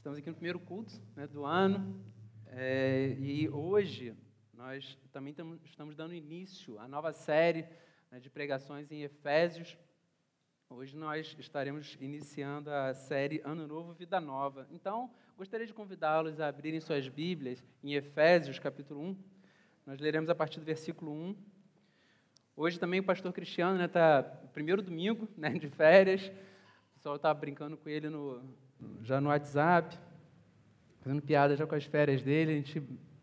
Estamos aqui no primeiro culto né, do ano é, e hoje nós também tamo, estamos dando início à nova série né, de pregações em Efésios. Hoje nós estaremos iniciando a série Ano Novo, Vida Nova. Então, gostaria de convidá-los a abrirem suas Bíblias em Efésios, capítulo 1. Nós leremos a partir do versículo 1. Hoje também o pastor Cristiano está né, primeiro domingo né, de férias. O pessoal está brincando com ele no, já no WhatsApp, fazendo piada já com as férias dele, a gente,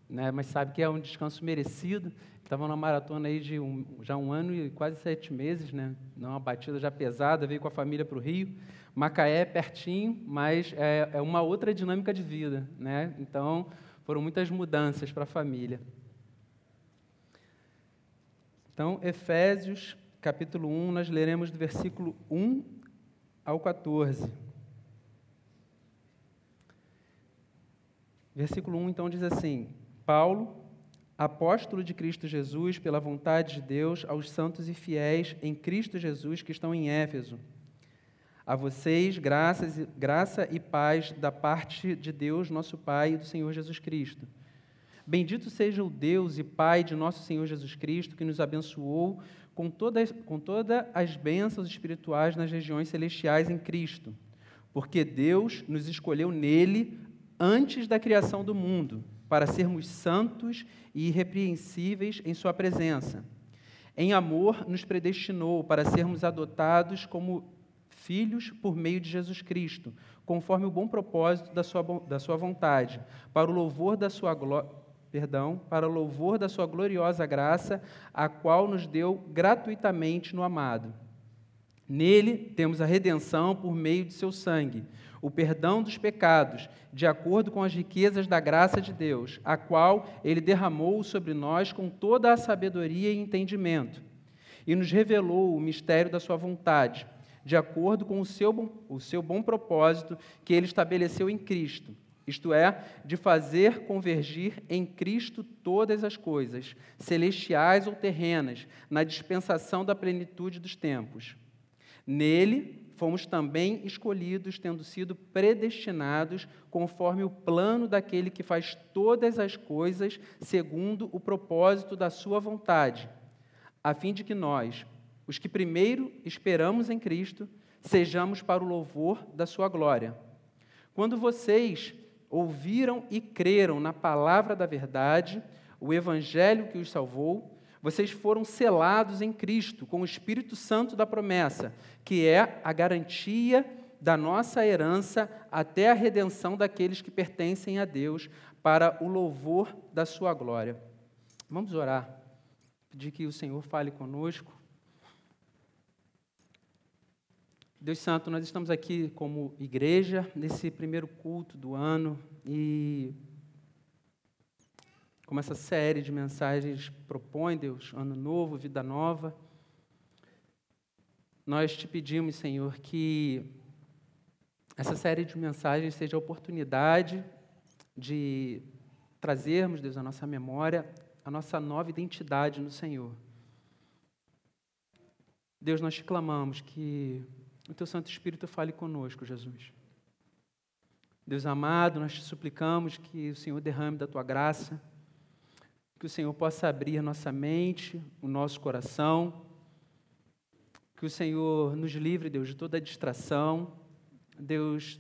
né, mas sabe que é um descanso merecido. Estava numa maratona aí de um, já um ano e quase sete meses, né? Uma batida já pesada, veio com a família para o Rio. Macaé é pertinho, mas é, é uma outra dinâmica de vida, né? Então foram muitas mudanças para a família. Então, Efésios, capítulo 1, nós leremos do versículo 1 ao 14. Versículo 1 então diz assim: Paulo, apóstolo de Cristo Jesus, pela vontade de Deus, aos santos e fiéis em Cristo Jesus que estão em Éfeso. A vocês, graças, graça e paz da parte de Deus, nosso Pai, e do Senhor Jesus Cristo. Bendito seja o Deus e Pai de nosso Senhor Jesus Cristo, que nos abençoou com todas, com todas as bênçãos espirituais nas regiões celestiais em Cristo, porque Deus nos escolheu nele antes da criação do mundo, para sermos santos e irrepreensíveis em Sua presença. Em amor, nos predestinou para sermos adotados como filhos por meio de Jesus Cristo, conforme o bom propósito da Sua, da sua vontade, para o louvor da Sua glória perdão, para o louvor da sua gloriosa graça, a qual nos deu gratuitamente no amado. Nele temos a redenção por meio de seu sangue, o perdão dos pecados, de acordo com as riquezas da graça de Deus, a qual ele derramou sobre nós com toda a sabedoria e entendimento, e nos revelou o mistério da sua vontade, de acordo com o seu bom, o seu bom propósito que ele estabeleceu em Cristo, isto é, de fazer convergir em Cristo todas as coisas, celestiais ou terrenas, na dispensação da plenitude dos tempos. Nele fomos também escolhidos, tendo sido predestinados conforme o plano daquele que faz todas as coisas segundo o propósito da Sua vontade, a fim de que nós, os que primeiro esperamos em Cristo, sejamos para o louvor da Sua glória. Quando vocês ouviram e creram na palavra da verdade, o Evangelho que os salvou, vocês foram selados em Cristo com o Espírito Santo da promessa, que é a garantia da nossa herança até a redenção daqueles que pertencem a Deus, para o louvor da sua glória. Vamos orar. Pedir que o Senhor fale conosco. Deus Santo, nós estamos aqui como igreja nesse primeiro culto do ano e como essa série de mensagens propõe, Deus, ano novo, vida nova. Nós te pedimos, Senhor, que essa série de mensagens seja a oportunidade de trazermos, Deus, à nossa memória a nossa nova identidade no Senhor. Deus, nós te clamamos que o teu Santo Espírito fale conosco, Jesus. Deus amado, nós te suplicamos que o Senhor derrame da tua graça que o Senhor possa abrir nossa mente, o nosso coração, que o Senhor nos livre, Deus, de toda distração, Deus,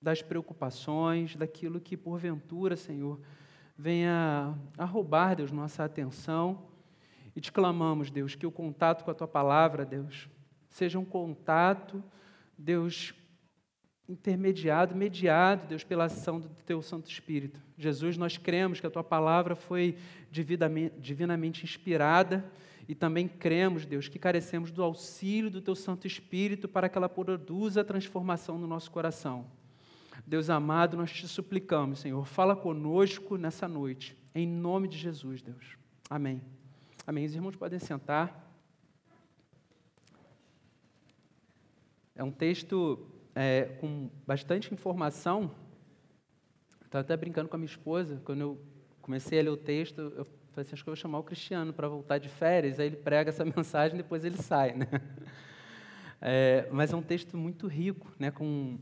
das preocupações, daquilo que porventura, Senhor, venha a roubar, Deus, nossa atenção. E te clamamos, Deus, que o contato com a tua palavra, Deus, seja um contato, Deus, intermediado, mediado, Deus, pela ação do Teu Santo Espírito. Jesus, nós cremos que a Tua palavra foi divinamente inspirada e também cremos, Deus, que carecemos do auxílio do Teu Santo Espírito para que ela produza a transformação no nosso coração. Deus amado, nós te suplicamos, Senhor, fala conosco nessa noite, em nome de Jesus, Deus. Amém. Amém. Os irmãos podem sentar. É um texto é, com bastante informação. Estava até brincando com a minha esposa, quando eu comecei a ler o texto, eu falei assim, acho que eu vou chamar o Cristiano para voltar de férias, aí ele prega essa mensagem, depois ele sai, né? É, mas é um texto muito rico, né, com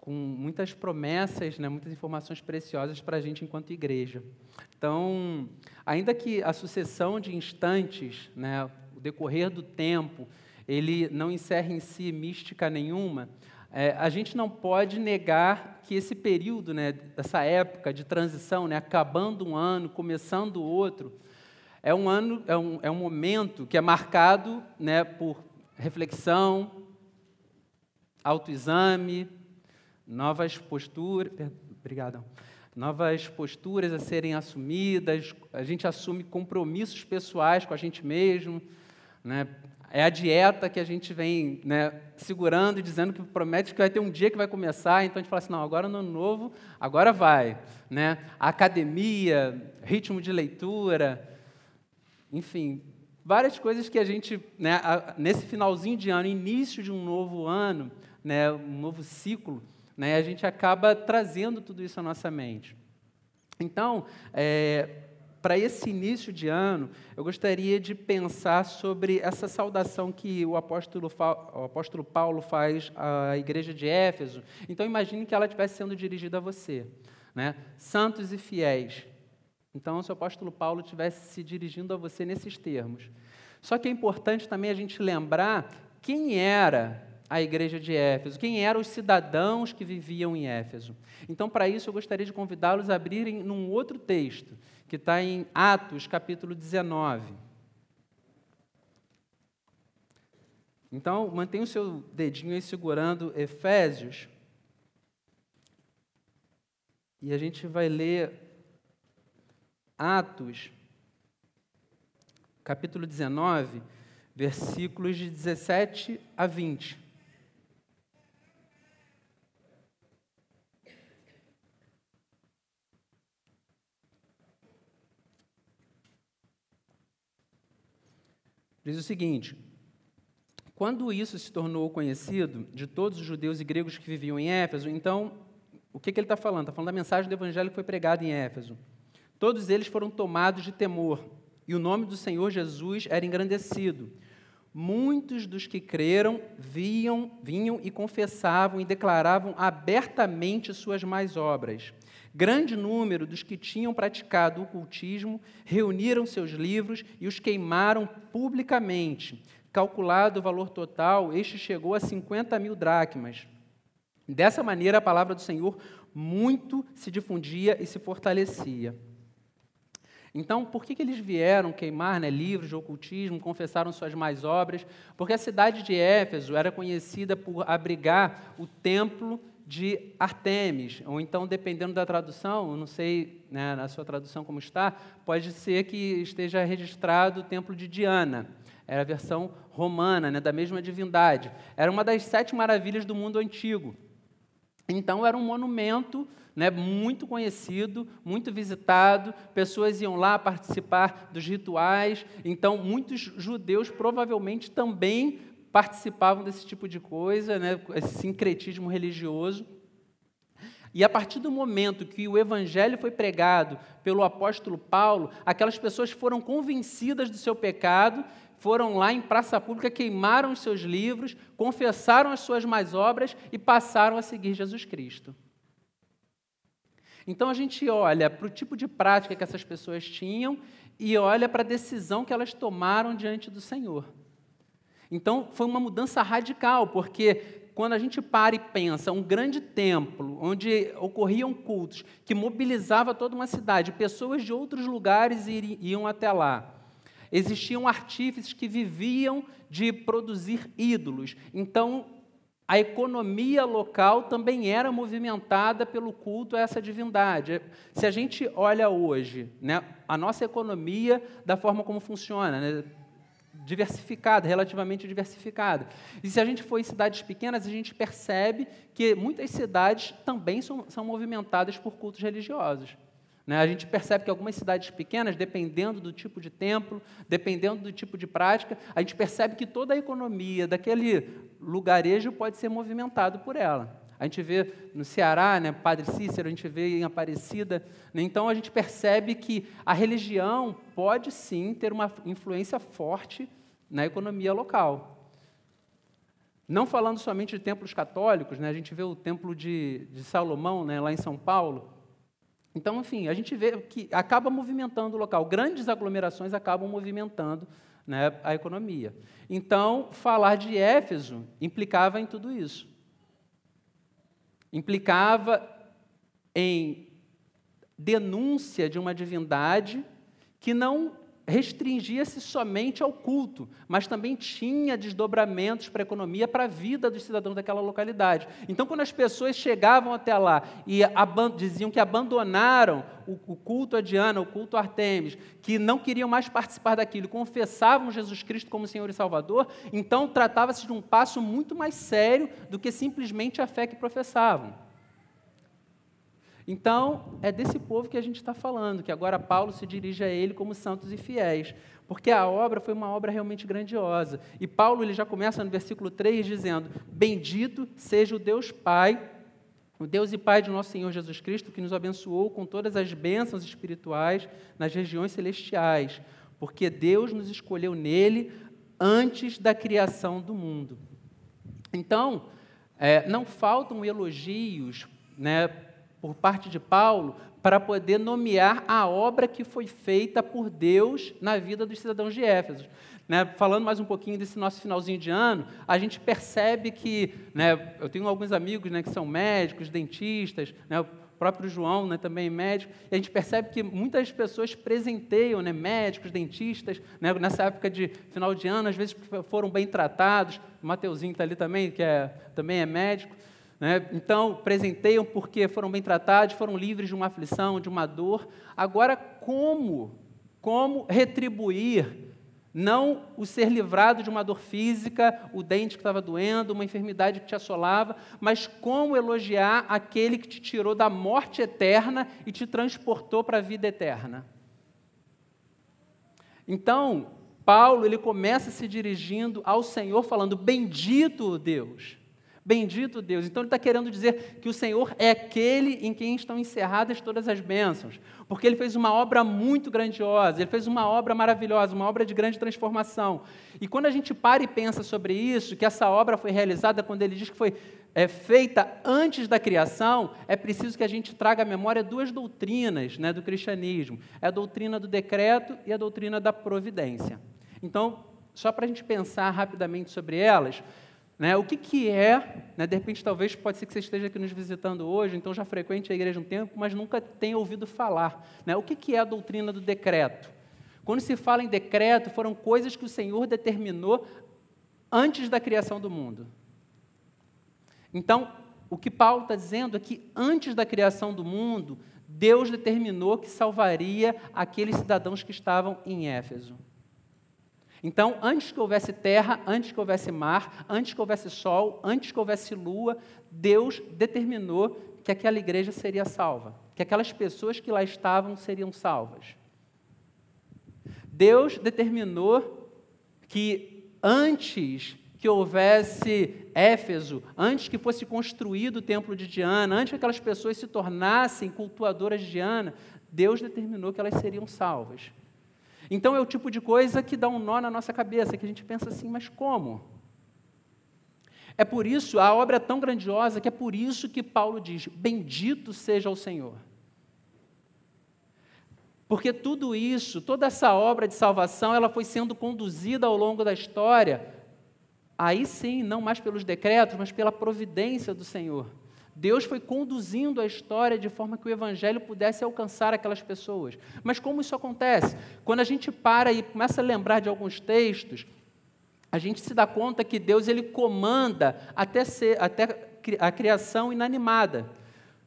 com muitas promessas, né, muitas informações preciosas para a gente enquanto igreja. Então, ainda que a sucessão de instantes, né, o decorrer do tempo, ele não encerre em si mística nenhuma, é, a gente não pode negar que esse período, né, essa época de transição, né, acabando um ano, começando outro, é um ano, é um, é um momento que é marcado né, por reflexão, autoexame, novas posturas, obrigado, novas posturas a serem assumidas, a gente assume compromissos pessoais com a gente mesmo, né? É a dieta que a gente vem né, segurando e dizendo que promete que vai ter um dia que vai começar, então a gente fala assim, não, agora no novo, agora vai. Né? A academia, ritmo de leitura, enfim, várias coisas que a gente, né, nesse finalzinho de ano, início de um novo ano, né, um novo ciclo, né, a gente acaba trazendo tudo isso à nossa mente. Então, é, para esse início de ano, eu gostaria de pensar sobre essa saudação que o apóstolo, o apóstolo Paulo faz à igreja de Éfeso. Então, imagine que ela estivesse sendo dirigida a você. Né? Santos e fiéis. Então, se o apóstolo Paulo estivesse se dirigindo a você nesses termos. Só que é importante também a gente lembrar quem era a igreja de Éfeso, quem eram os cidadãos que viviam em Éfeso. Então, para isso, eu gostaria de convidá-los a abrirem num outro texto, que está em Atos, capítulo 19. Então, mantenha o seu dedinho aí segurando Efésios. E a gente vai ler Atos, capítulo 19, versículos de 17 a 20. Diz o seguinte: quando isso se tornou conhecido de todos os judeus e gregos que viviam em Éfeso, então, o que, que ele está falando? Está falando da mensagem do evangelho que foi pregada em Éfeso. Todos eles foram tomados de temor, e o nome do Senhor Jesus era engrandecido. Muitos dos que creram viam, vinham e confessavam e declaravam abertamente suas mais obras. Grande número dos que tinham praticado o cultismo reuniram seus livros e os queimaram publicamente. Calculado o valor total, este chegou a 50 mil dracmas. Dessa maneira, a palavra do Senhor muito se difundia e se fortalecia. Então, por que, que eles vieram queimar né, livros de ocultismo, confessaram suas mais obras? Porque a cidade de Éfeso era conhecida por abrigar o templo de Artemis, ou então, dependendo da tradução, não sei né, na sua tradução como está, pode ser que esteja registrado o templo de Diana. Era a versão romana, né, da mesma divindade. Era uma das sete maravilhas do mundo antigo. Então, era um monumento né, muito conhecido, muito visitado, pessoas iam lá participar dos rituais. Então, muitos judeus provavelmente também participavam desse tipo de coisa, né, esse sincretismo religioso. E a partir do momento que o evangelho foi pregado pelo apóstolo Paulo, aquelas pessoas foram convencidas do seu pecado, foram lá em praça pública, queimaram os seus livros, confessaram as suas más obras e passaram a seguir Jesus Cristo. Então a gente olha para o tipo de prática que essas pessoas tinham e olha para a decisão que elas tomaram diante do Senhor. Então, foi uma mudança radical, porque quando a gente para e pensa, um grande templo, onde ocorriam cultos, que mobilizava toda uma cidade, pessoas de outros lugares iam até lá. Existiam artífices que viviam de produzir ídolos. Então, a economia local também era movimentada pelo culto a essa divindade. Se a gente olha hoje, né, a nossa economia, da forma como funciona, né, diversificada, relativamente diversificada. E se a gente for em cidades pequenas, a gente percebe que muitas cidades também são, são movimentadas por cultos religiosos. Né? A gente percebe que algumas cidades pequenas, dependendo do tipo de templo, dependendo do tipo de prática, a gente percebe que toda a economia daquele lugarejo pode ser movimentado por ela. A gente vê no Ceará, né, Padre Cícero, a gente vê em Aparecida. Né, então a gente percebe que a religião pode sim ter uma influência forte na economia local. não falando somente de templos católicos, né? a gente vê o templo de, de Salomão né, lá em São Paulo. Então, enfim, a gente vê que acaba movimentando o local. Grandes aglomerações acabam movimentando né, a economia. Então, falar de Éfeso implicava em tudo isso. Implicava em denúncia de uma divindade que não restringia-se somente ao culto, mas também tinha desdobramentos para a economia, para a vida dos cidadãos daquela localidade. Então, quando as pessoas chegavam até lá e diziam que abandonaram o, o culto a Diana, o culto a Artemis, que não queriam mais participar daquilo, confessavam Jesus Cristo como Senhor e Salvador, então tratava-se de um passo muito mais sério do que simplesmente a fé que professavam. Então, é desse povo que a gente está falando, que agora Paulo se dirige a ele como santos e fiéis, porque a obra foi uma obra realmente grandiosa. E Paulo ele já começa no versículo 3 dizendo: Bendito seja o Deus Pai, o Deus e Pai de nosso Senhor Jesus Cristo, que nos abençoou com todas as bênçãos espirituais nas regiões celestiais, porque Deus nos escolheu nele antes da criação do mundo. Então, é, não faltam elogios né, por parte de Paulo para poder nomear a obra que foi feita por Deus na vida dos cidadãos de Éfeso. Né, falando mais um pouquinho desse nosso finalzinho de ano, a gente percebe que, né, eu tenho alguns amigos né, que são médicos, dentistas, né, o próprio João né, também é médico, e a gente percebe que muitas pessoas presenteiam né, médicos, dentistas, nessa época de final de ano, às vezes foram bem tratados, o Mateuzinho está ali também, que é, também é médico, né? Então, presenteiam porque foram bem tratados, foram livres de uma aflição, de uma dor. Agora, como? Como retribuir? Não o ser livrado de uma dor física, o dente que estava doendo, uma enfermidade que te assolava, mas como elogiar aquele que te tirou da morte eterna e te transportou para a vida eterna. Então, Paulo ele começa se dirigindo ao Senhor, falando: Bendito Deus. Bendito Deus. Então ele está querendo dizer que o Senhor é aquele em quem estão encerradas todas as bênçãos, porque ele fez uma obra muito grandiosa, ele fez uma obra maravilhosa, uma obra de grande transformação. E quando a gente para e pensa sobre isso, que essa obra foi realizada quando ele diz que foi é, feita antes da criação, é preciso que a gente traga à memória duas doutrinas né, do cristianismo: é a doutrina do decreto e a doutrina da providência. Então, só para a gente pensar rapidamente sobre elas, né? O que, que é, né? de repente, talvez pode ser que você esteja aqui nos visitando hoje, então já frequente a igreja um tempo, mas nunca tenha ouvido falar. Né? O que, que é a doutrina do decreto? Quando se fala em decreto, foram coisas que o Senhor determinou antes da criação do mundo. Então, o que Paulo está dizendo é que antes da criação do mundo, Deus determinou que salvaria aqueles cidadãos que estavam em Éfeso. Então, antes que houvesse terra, antes que houvesse mar, antes que houvesse sol, antes que houvesse lua, Deus determinou que aquela igreja seria salva, que aquelas pessoas que lá estavam seriam salvas. Deus determinou que antes que houvesse Éfeso, antes que fosse construído o templo de Diana, antes que aquelas pessoas se tornassem cultuadoras de Diana, Deus determinou que elas seriam salvas. Então é o tipo de coisa que dá um nó na nossa cabeça, que a gente pensa assim, mas como? É por isso, a obra é tão grandiosa que é por isso que Paulo diz: Bendito seja o Senhor. Porque tudo isso, toda essa obra de salvação, ela foi sendo conduzida ao longo da história, aí sim, não mais pelos decretos, mas pela providência do Senhor. Deus foi conduzindo a história de forma que o evangelho pudesse alcançar aquelas pessoas. Mas como isso acontece? Quando a gente para e começa a lembrar de alguns textos, a gente se dá conta que Deus ele comanda até, ser, até a criação inanimada.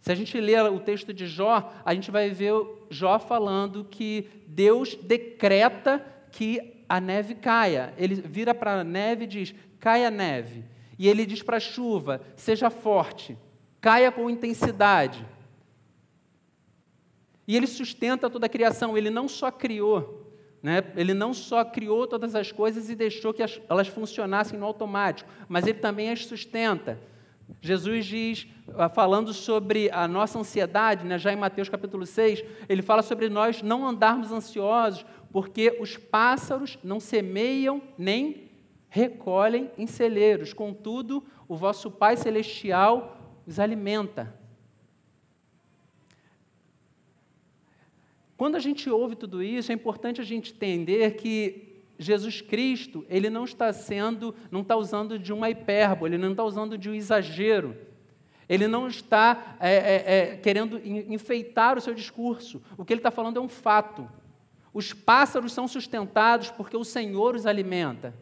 Se a gente ler o texto de Jó, a gente vai ver Jó falando que Deus decreta que a neve caia. Ele vira para a neve e diz: caia a neve. E ele diz para a chuva: seja forte caia com intensidade. E ele sustenta toda a criação, ele não só criou, né? ele não só criou todas as coisas e deixou que as, elas funcionassem no automático, mas ele também as sustenta. Jesus diz, ah, falando sobre a nossa ansiedade, né, já em Mateus capítulo 6, ele fala sobre nós não andarmos ansiosos, porque os pássaros não semeiam nem recolhem em celeiros, contudo, o vosso Pai Celestial os alimenta. Quando a gente ouve tudo isso, é importante a gente entender que Jesus Cristo, ele não está sendo, não está usando de uma hipérbole, ele não está usando de um exagero. Ele não está é, é, é, querendo enfeitar o seu discurso. O que ele está falando é um fato. Os pássaros são sustentados porque o Senhor os alimenta.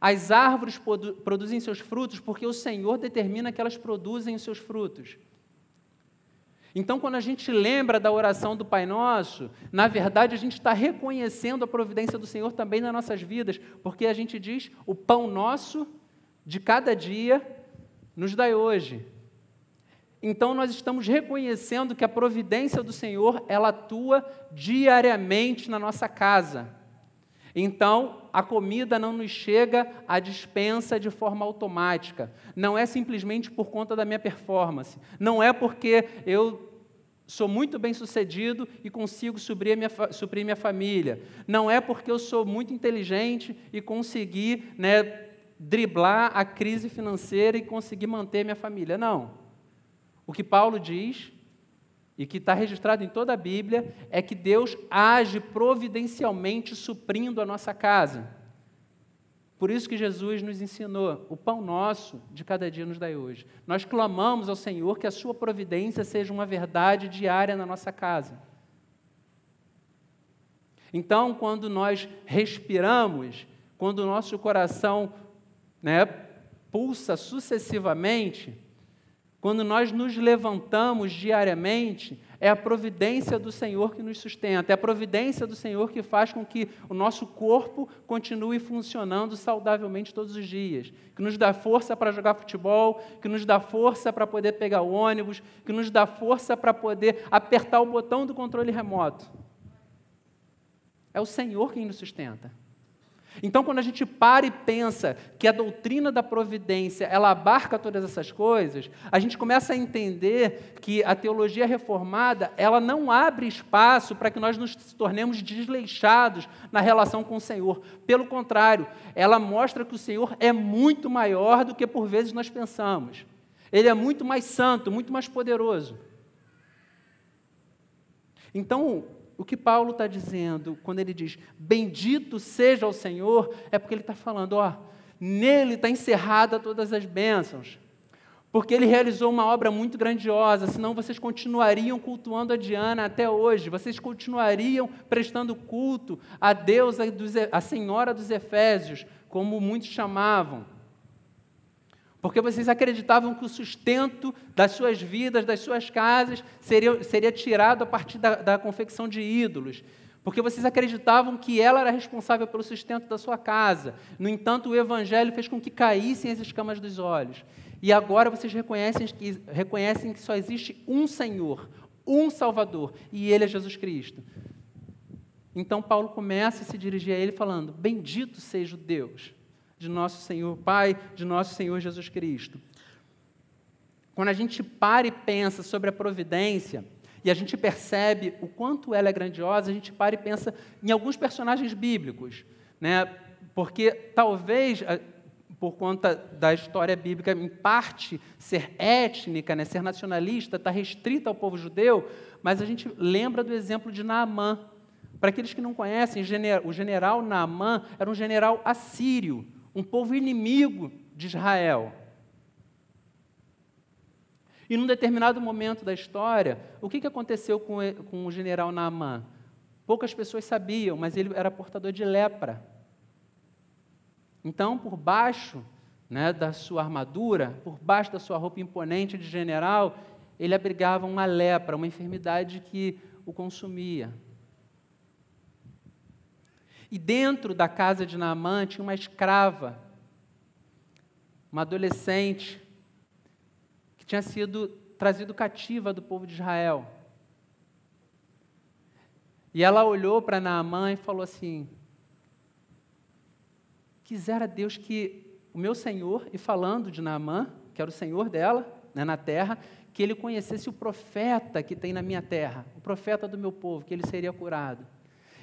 As árvores produzem seus frutos porque o Senhor determina que elas produzem os seus frutos. Então, quando a gente lembra da oração do Pai Nosso, na verdade a gente está reconhecendo a providência do Senhor também nas nossas vidas, porque a gente diz: o pão nosso de cada dia nos dai hoje. Então, nós estamos reconhecendo que a providência do Senhor ela atua diariamente na nossa casa. Então, a comida não nos chega à dispensa de forma automática. Não é simplesmente por conta da minha performance. Não é porque eu sou muito bem sucedido e consigo suprir minha, suprir minha família. Não é porque eu sou muito inteligente e consegui né, driblar a crise financeira e conseguir manter minha família. Não. O que Paulo diz e que está registrado em toda a Bíblia, é que Deus age providencialmente suprindo a nossa casa. Por isso que Jesus nos ensinou: o pão nosso de cada dia nos dai hoje. Nós clamamos ao Senhor que a sua providência seja uma verdade diária na nossa casa. Então, quando nós respiramos, quando o nosso coração né, pulsa sucessivamente, quando nós nos levantamos diariamente, é a providência do Senhor que nos sustenta, é a providência do Senhor que faz com que o nosso corpo continue funcionando saudavelmente todos os dias, que nos dá força para jogar futebol, que nos dá força para poder pegar o ônibus, que nos dá força para poder apertar o botão do controle remoto. É o Senhor quem nos sustenta. Então, quando a gente para e pensa que a doutrina da providência ela abarca todas essas coisas, a gente começa a entender que a teologia reformada ela não abre espaço para que nós nos tornemos desleixados na relação com o Senhor. Pelo contrário, ela mostra que o Senhor é muito maior do que por vezes nós pensamos. Ele é muito mais santo, muito mais poderoso. Então, o que Paulo está dizendo quando ele diz bendito seja o Senhor, é porque ele está falando, ó, nele está encerrada todas as bênçãos. Porque ele realizou uma obra muito grandiosa, senão vocês continuariam cultuando a Diana até hoje, vocês continuariam prestando culto a Deus, a Senhora dos Efésios, como muitos chamavam. Porque vocês acreditavam que o sustento das suas vidas, das suas casas, seria, seria tirado a partir da, da confecção de ídolos. Porque vocês acreditavam que ela era responsável pelo sustento da sua casa. No entanto, o Evangelho fez com que caíssem as escamas dos olhos. E agora vocês reconhecem que, reconhecem que só existe um Senhor, um Salvador, e Ele é Jesus Cristo. Então Paulo começa a se dirigir a ele falando: Bendito seja o Deus de nosso Senhor Pai, de nosso Senhor Jesus Cristo. Quando a gente para e pensa sobre a providência, e a gente percebe o quanto ela é grandiosa, a gente para e pensa em alguns personagens bíblicos, né? Porque talvez eh, por conta da história bíblica, em parte, ser étnica, né, ser nacionalista, está restrita ao povo judeu, mas a gente lembra do exemplo de Naamã. Para aqueles que não conhecem, o general Naamã era um general assírio, um povo inimigo de Israel. E num determinado momento da história, o que aconteceu com, com o general Naamã? Poucas pessoas sabiam, mas ele era portador de lepra. Então, por baixo né, da sua armadura, por baixo da sua roupa imponente de general, ele abrigava uma lepra, uma enfermidade que o consumia. E dentro da casa de Naamã tinha uma escrava, uma adolescente, que tinha sido trazido cativa do povo de Israel. E ela olhou para Naamã e falou assim: Quisera Deus que o meu senhor, e falando de Naamã, que era o senhor dela né, na terra, que ele conhecesse o profeta que tem na minha terra, o profeta do meu povo, que ele seria curado.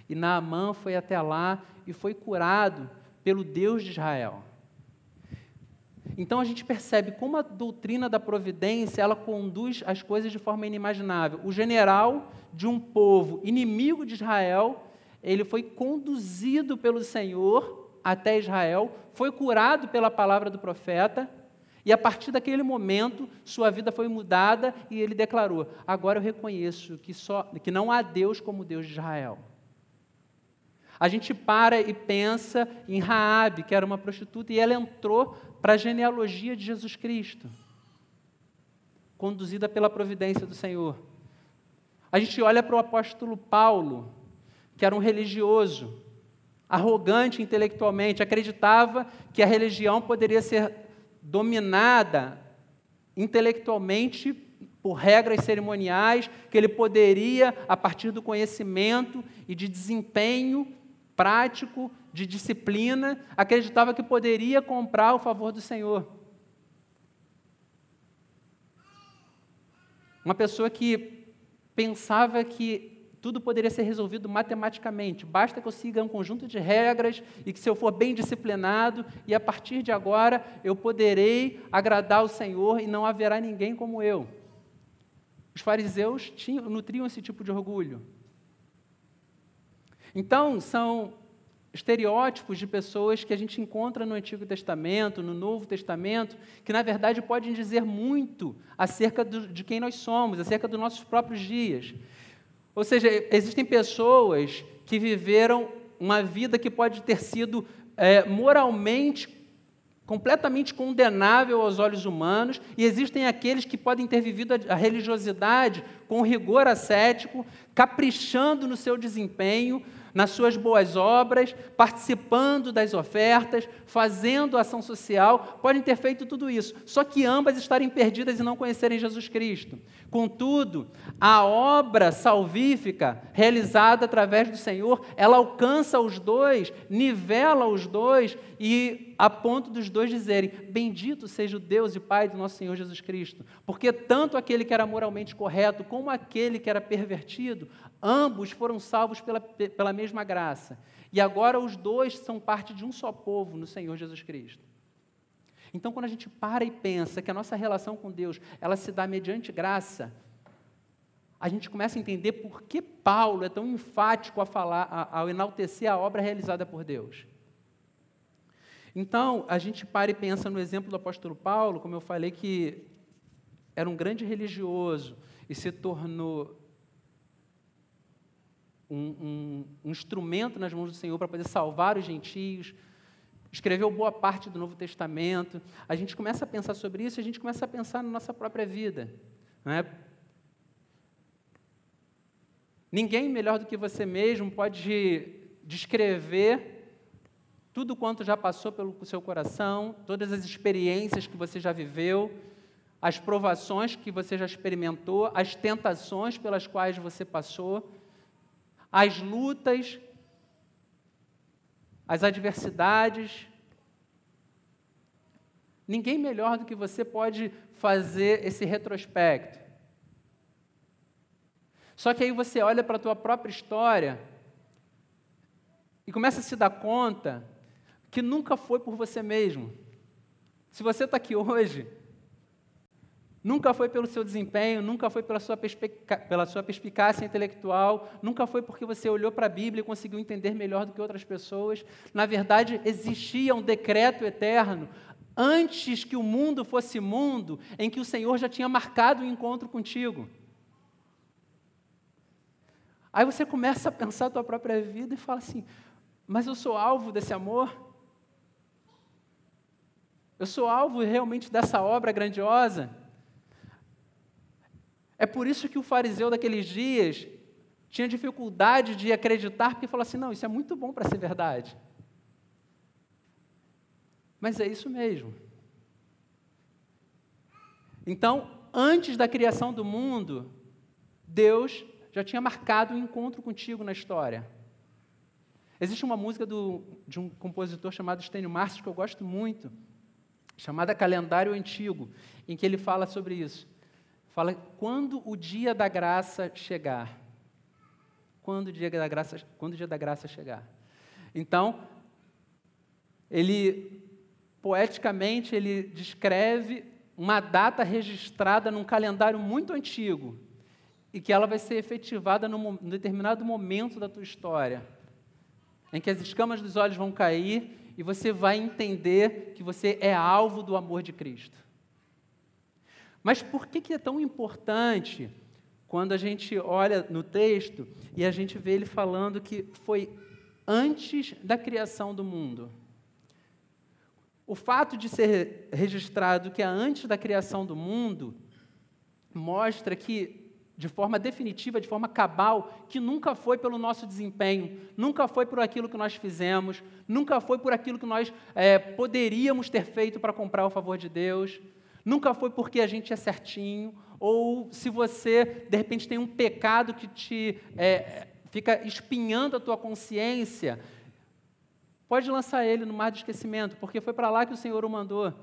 E Naamã foi até lá e foi curado pelo Deus de Israel. Então a gente percebe como a doutrina da providência ela conduz as coisas de forma inimaginável. O general de um povo inimigo de Israel, ele foi conduzido pelo Senhor até Israel, foi curado pela palavra do profeta, e a partir daquele momento, sua vida foi mudada e ele declarou: Agora eu reconheço que, só, que não há Deus como Deus de Israel. A gente para e pensa em Raabe, que era uma prostituta, e ela entrou para a genealogia de Jesus Cristo, conduzida pela providência do Senhor. A gente olha para o apóstolo Paulo, que era um religioso, arrogante intelectualmente, acreditava que a religião poderia ser dominada intelectualmente por regras cerimoniais, que ele poderia, a partir do conhecimento e de desempenho prático, de disciplina, acreditava que poderia comprar o favor do Senhor. Uma pessoa que pensava que tudo poderia ser resolvido matematicamente, basta que eu siga um conjunto de regras e que, se eu for bem disciplinado, e a partir de agora eu poderei agradar o Senhor e não haverá ninguém como eu. Os fariseus tinham, nutriam esse tipo de orgulho. Então, são estereótipos de pessoas que a gente encontra no Antigo Testamento, no Novo Testamento, que na verdade podem dizer muito acerca do, de quem nós somos, acerca dos nossos próprios dias. Ou seja, existem pessoas que viveram uma vida que pode ter sido é, moralmente completamente condenável aos olhos humanos, e existem aqueles que podem ter vivido a religiosidade com rigor ascético, caprichando no seu desempenho, nas suas boas obras, participando das ofertas, fazendo ação social, podem ter feito tudo isso, só que ambas estarem perdidas e não conhecerem Jesus Cristo. Contudo, a obra salvífica realizada através do Senhor, ela alcança os dois, nivela os dois e a ponto dos dois dizerem: Bendito seja o Deus e Pai do nosso Senhor Jesus Cristo, porque tanto aquele que era moralmente correto como aquele que era pervertido Ambos foram salvos pela, pela mesma graça. E agora os dois são parte de um só povo no Senhor Jesus Cristo. Então, quando a gente para e pensa que a nossa relação com Deus, ela se dá mediante graça, a gente começa a entender por que Paulo é tão enfático a falar, ao enaltecer a obra realizada por Deus. Então, a gente para e pensa no exemplo do apóstolo Paulo, como eu falei, que era um grande religioso e se tornou um, um, um instrumento nas mãos do Senhor para poder salvar os gentios, escreveu boa parte do Novo Testamento. A gente começa a pensar sobre isso a gente começa a pensar na nossa própria vida. É? Ninguém melhor do que você mesmo pode descrever tudo quanto já passou pelo seu coração, todas as experiências que você já viveu, as provações que você já experimentou, as tentações pelas quais você passou as lutas, as adversidades. Ninguém melhor do que você pode fazer esse retrospecto. Só que aí você olha para a tua própria história e começa a se dar conta que nunca foi por você mesmo. Se você está aqui hoje, Nunca foi pelo seu desempenho, nunca foi pela sua, pela sua perspicácia intelectual, nunca foi porque você olhou para a Bíblia e conseguiu entender melhor do que outras pessoas. Na verdade, existia um decreto eterno antes que o mundo fosse mundo, em que o Senhor já tinha marcado o um encontro contigo. Aí você começa a pensar a tua própria vida e fala assim: mas eu sou alvo desse amor? Eu sou alvo realmente dessa obra grandiosa? É por isso que o fariseu daqueles dias tinha dificuldade de acreditar, porque falou assim: não, isso é muito bom para ser verdade. Mas é isso mesmo. Então, antes da criação do mundo, Deus já tinha marcado um encontro contigo na história. Existe uma música do, de um compositor chamado Stênio Márcio que eu gosto muito, chamada Calendário Antigo, em que ele fala sobre isso. Fala quando o dia da graça chegar. Quando o dia da graça, quando o dia da graça chegar. Então, ele, poeticamente, ele descreve uma data registrada num calendário muito antigo e que ela vai ser efetivada num, determinado momento da tua história, em que as escamas dos olhos vão cair e você vai entender que você é alvo do amor de Cristo. Mas por que, que é tão importante quando a gente olha no texto e a gente vê ele falando que foi antes da criação do mundo? O fato de ser registrado que é antes da criação do mundo mostra que, de forma definitiva, de forma cabal, que nunca foi pelo nosso desempenho, nunca foi por aquilo que nós fizemos, nunca foi por aquilo que nós é, poderíamos ter feito para comprar o favor de Deus, nunca foi porque a gente é certinho, ou se você, de repente, tem um pecado que te é, fica espinhando a tua consciência, Pode lançar ele no mar de esquecimento, porque foi para lá que o Senhor o mandou.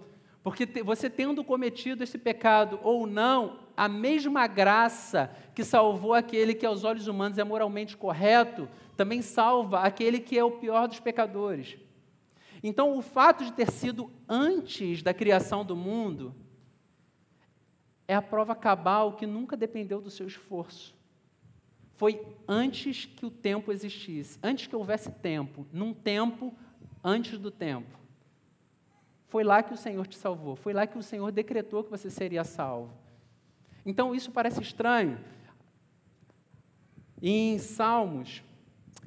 Porque você tendo cometido esse pecado ou não, a mesma graça que salvou aquele que aos olhos humanos é moralmente correto, também salva aquele que é o pior dos pecadores. Então, o fato de ter sido antes da criação do mundo é a prova cabal que nunca dependeu do seu esforço. Foi antes que o tempo existisse, antes que houvesse tempo, num tempo antes do tempo. Foi lá que o Senhor te salvou, foi lá que o Senhor decretou que você seria salvo. Então isso parece estranho. Em Salmos,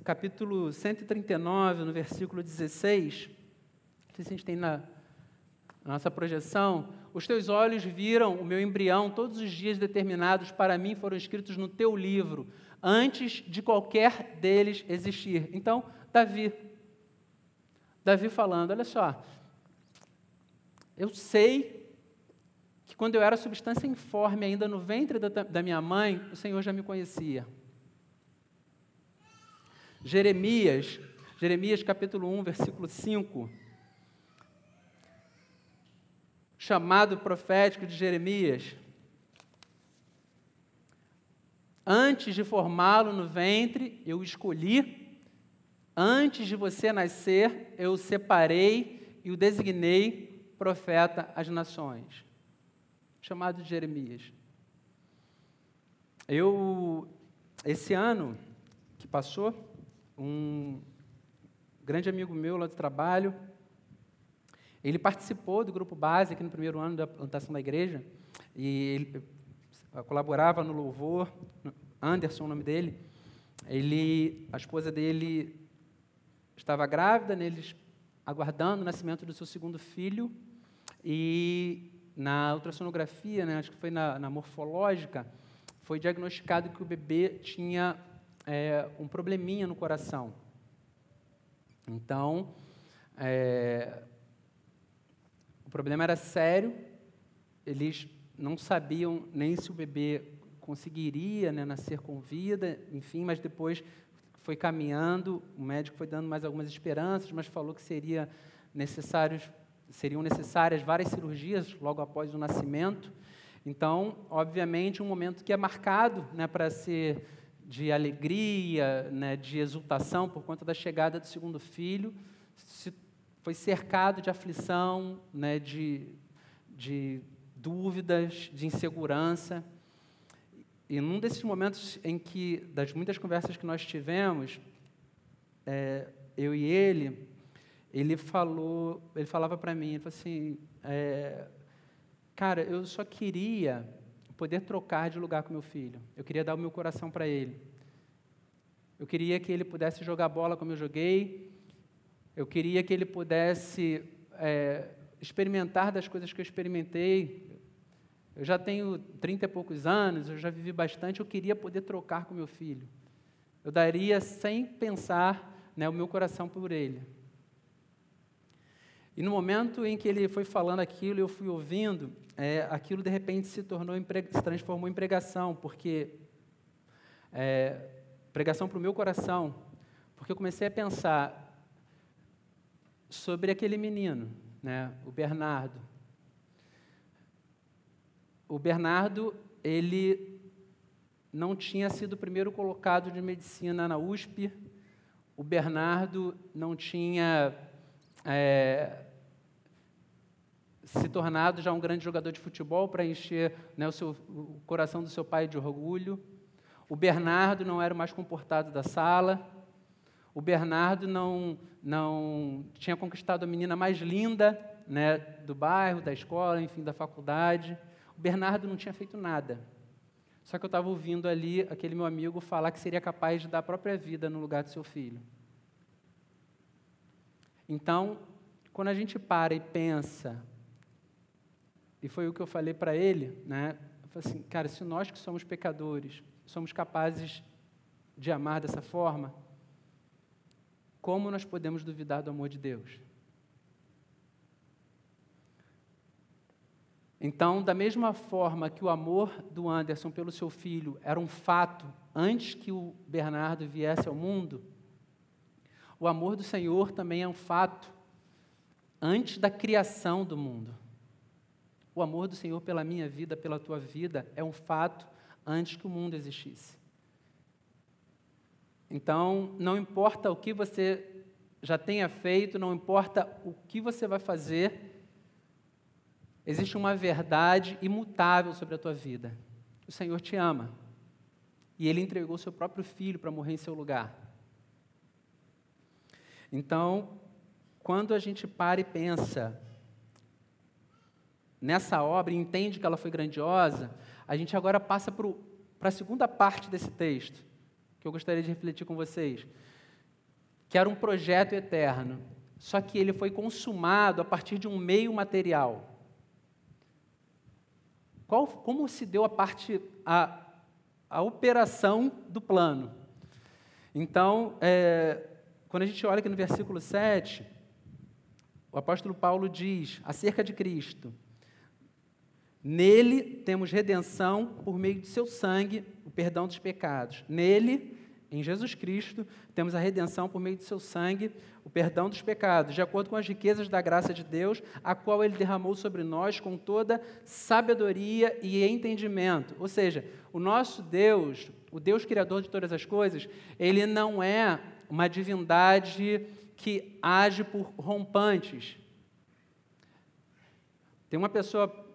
capítulo 139, no versículo 16, não sei se a gente tem na, na nossa projeção, os teus olhos viram o meu embrião, todos os dias determinados para mim foram escritos no teu livro antes de qualquer deles existir. Então, Davi, Davi falando, olha só, eu sei quando eu era substância informe ainda no ventre da, da minha mãe, o Senhor já me conhecia. Jeremias, Jeremias capítulo 1, versículo 5, chamado profético de Jeremias, Antes de formá-lo no ventre, eu escolhi. Antes de você nascer, eu o separei e o designei profeta às nações. Chamado Jeremias. Eu, esse ano que passou, um grande amigo meu lá do trabalho, ele participou do grupo base aqui no primeiro ano da plantação da igreja, e ele colaborava no louvor, Anderson, o nome dele. Ele, a esposa dele estava grávida, né, eles aguardando o nascimento do seu segundo filho, e na ultrassonografia, né, acho que foi na, na morfológica, foi diagnosticado que o bebê tinha é, um probleminha no coração. Então, é, o problema era sério, eles não sabiam nem se o bebê conseguiria né, nascer com vida, enfim, mas depois foi caminhando, o médico foi dando mais algumas esperanças, mas falou que seria necessários, seriam necessárias várias cirurgias logo após o nascimento. Então, obviamente, um momento que é marcado né, para ser de alegria, né, de exultação por conta da chegada do segundo filho, se, foi cercado de aflição, né, de, de dúvidas, de insegurança. E num desses momentos em que, das muitas conversas que nós tivemos, é, eu e ele, ele falou, ele falava para mim, ele falou assim, é, cara, eu só queria poder trocar de lugar com meu filho. Eu queria dar o meu coração para ele. Eu queria que ele pudesse jogar bola como eu joguei. Eu queria que ele pudesse é, experimentar das coisas que eu experimentei. Eu já tenho trinta e poucos anos, eu já vivi bastante, eu queria poder trocar com meu filho. Eu daria sem pensar né, o meu coração por ele. E no momento em que ele foi falando aquilo, eu fui ouvindo, é, aquilo de repente se tornou se transformou em pregação, porque é, pregação para o meu coração, porque eu comecei a pensar sobre aquele menino, né, o Bernardo, o Bernardo, ele não tinha sido o primeiro colocado de medicina na USP, o Bernardo não tinha é, se tornado já um grande jogador de futebol para encher né, o, seu, o coração do seu pai de orgulho. O Bernardo não era o mais comportado da sala. O Bernardo não, não tinha conquistado a menina mais linda né, do bairro, da escola, enfim, da faculdade. O Bernardo não tinha feito nada. Só que eu estava ouvindo ali aquele meu amigo falar que seria capaz de dar a própria vida no lugar do seu filho. Então, quando a gente para e pensa, e foi o que eu falei para ele, né? Eu falei assim, cara, se nós que somos pecadores somos capazes de amar dessa forma, como nós podemos duvidar do amor de Deus? Então, da mesma forma que o amor do Anderson pelo seu filho era um fato antes que o Bernardo viesse ao mundo, o amor do Senhor também é um fato antes da criação do mundo. O amor do Senhor pela minha vida, pela tua vida, é um fato antes que o mundo existisse. Então, não importa o que você já tenha feito, não importa o que você vai fazer, Existe uma verdade imutável sobre a tua vida. O Senhor te ama. E Ele entregou seu próprio filho para morrer em seu lugar. Então, quando a gente para e pensa nessa obra e entende que ela foi grandiosa, a gente agora passa para a segunda parte desse texto, que eu gostaria de refletir com vocês, que era um projeto eterno, só que ele foi consumado a partir de um meio material. Qual, como se deu a parte, a, a operação do plano? Então, é, quando a gente olha aqui no versículo 7, o apóstolo Paulo diz acerca de Cristo: Nele temos redenção por meio de seu sangue, o perdão dos pecados. Nele em Jesus Cristo, temos a redenção por meio de seu sangue, o perdão dos pecados, de acordo com as riquezas da graça de Deus, a qual ele derramou sobre nós com toda sabedoria e entendimento. Ou seja, o nosso Deus, o Deus criador de todas as coisas, ele não é uma divindade que age por rompantes. Tem uma pessoa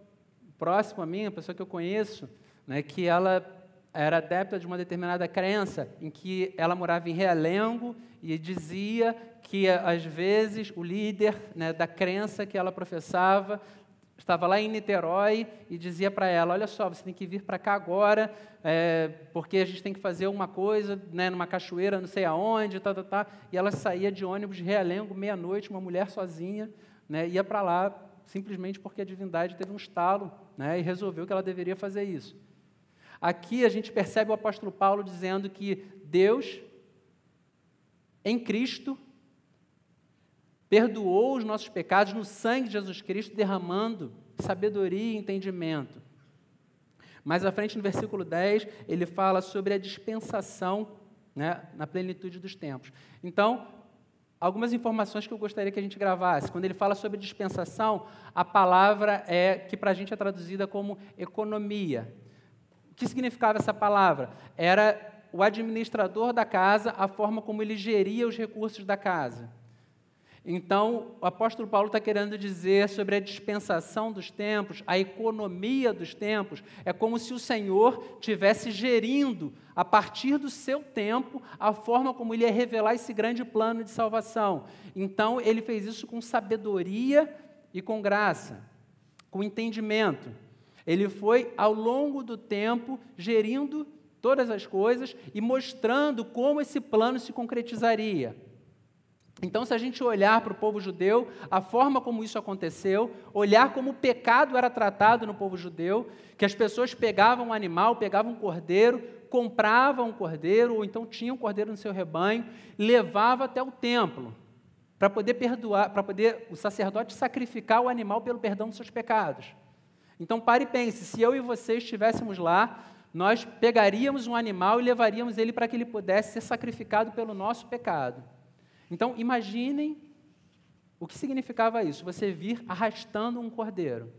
próxima a mim, uma pessoa que eu conheço, né, que ela era adepta de uma determinada crença, em que ela morava em Realengo e dizia que, às vezes, o líder né, da crença que ela professava estava lá em Niterói e dizia para ela: Olha só, você tem que vir para cá agora, é, porque a gente tem que fazer uma coisa né, numa cachoeira, não sei aonde, tá, tá, tá. E ela saía de ônibus de Realengo, meia-noite, uma mulher sozinha, né, ia para lá simplesmente porque a divindade teve um estalo né, e resolveu que ela deveria fazer isso. Aqui a gente percebe o apóstolo Paulo dizendo que Deus, em Cristo, perdoou os nossos pecados no sangue de Jesus Cristo, derramando sabedoria e entendimento. Mais à frente, no versículo 10, ele fala sobre a dispensação né, na plenitude dos tempos. Então, algumas informações que eu gostaria que a gente gravasse. Quando ele fala sobre dispensação, a palavra é que para a gente é traduzida como economia. O que significava essa palavra? Era o administrador da casa, a forma como ele geria os recursos da casa. Então, o apóstolo Paulo está querendo dizer sobre a dispensação dos tempos, a economia dos tempos, é como se o Senhor tivesse gerindo, a partir do seu tempo, a forma como ele ia revelar esse grande plano de salvação. Então, ele fez isso com sabedoria e com graça, com entendimento. Ele foi, ao longo do tempo, gerindo todas as coisas e mostrando como esse plano se concretizaria. Então, se a gente olhar para o povo judeu, a forma como isso aconteceu, olhar como o pecado era tratado no povo judeu, que as pessoas pegavam um animal, pegavam um cordeiro, compravam um cordeiro, ou então tinham um cordeiro no seu rebanho, levavam até o templo, para poder perdoar, para poder o sacerdote sacrificar o animal pelo perdão dos seus pecados. Então pare e pense: se eu e você estivéssemos lá, nós pegaríamos um animal e levaríamos ele para que ele pudesse ser sacrificado pelo nosso pecado. Então imaginem o que significava isso: você vir arrastando um cordeiro.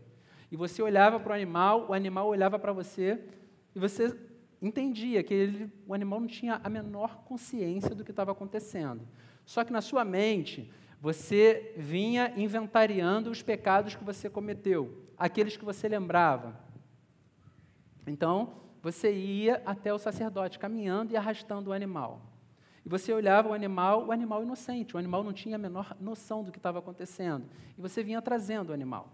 E você olhava para o animal, o animal olhava para você, e você entendia que ele, o animal não tinha a menor consciência do que estava acontecendo. Só que na sua mente, você vinha inventariando os pecados que você cometeu, aqueles que você lembrava. Então, você ia até o sacerdote, caminhando e arrastando o animal. E você olhava o animal, o animal inocente, o animal não tinha a menor noção do que estava acontecendo. E você vinha trazendo o animal.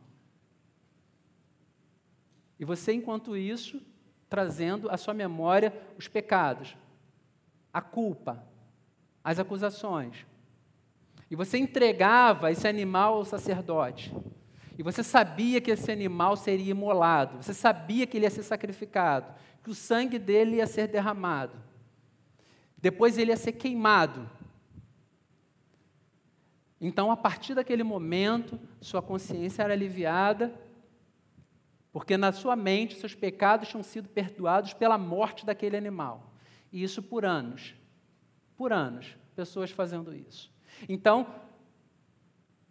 E você, enquanto isso, trazendo à sua memória os pecados, a culpa, as acusações, e você entregava esse animal ao sacerdote. E você sabia que esse animal seria imolado. Você sabia que ele ia ser sacrificado. Que o sangue dele ia ser derramado. Depois ele ia ser queimado. Então, a partir daquele momento, sua consciência era aliviada, porque na sua mente seus pecados tinham sido perdoados pela morte daquele animal. E isso por anos. Por anos, pessoas fazendo isso. Então,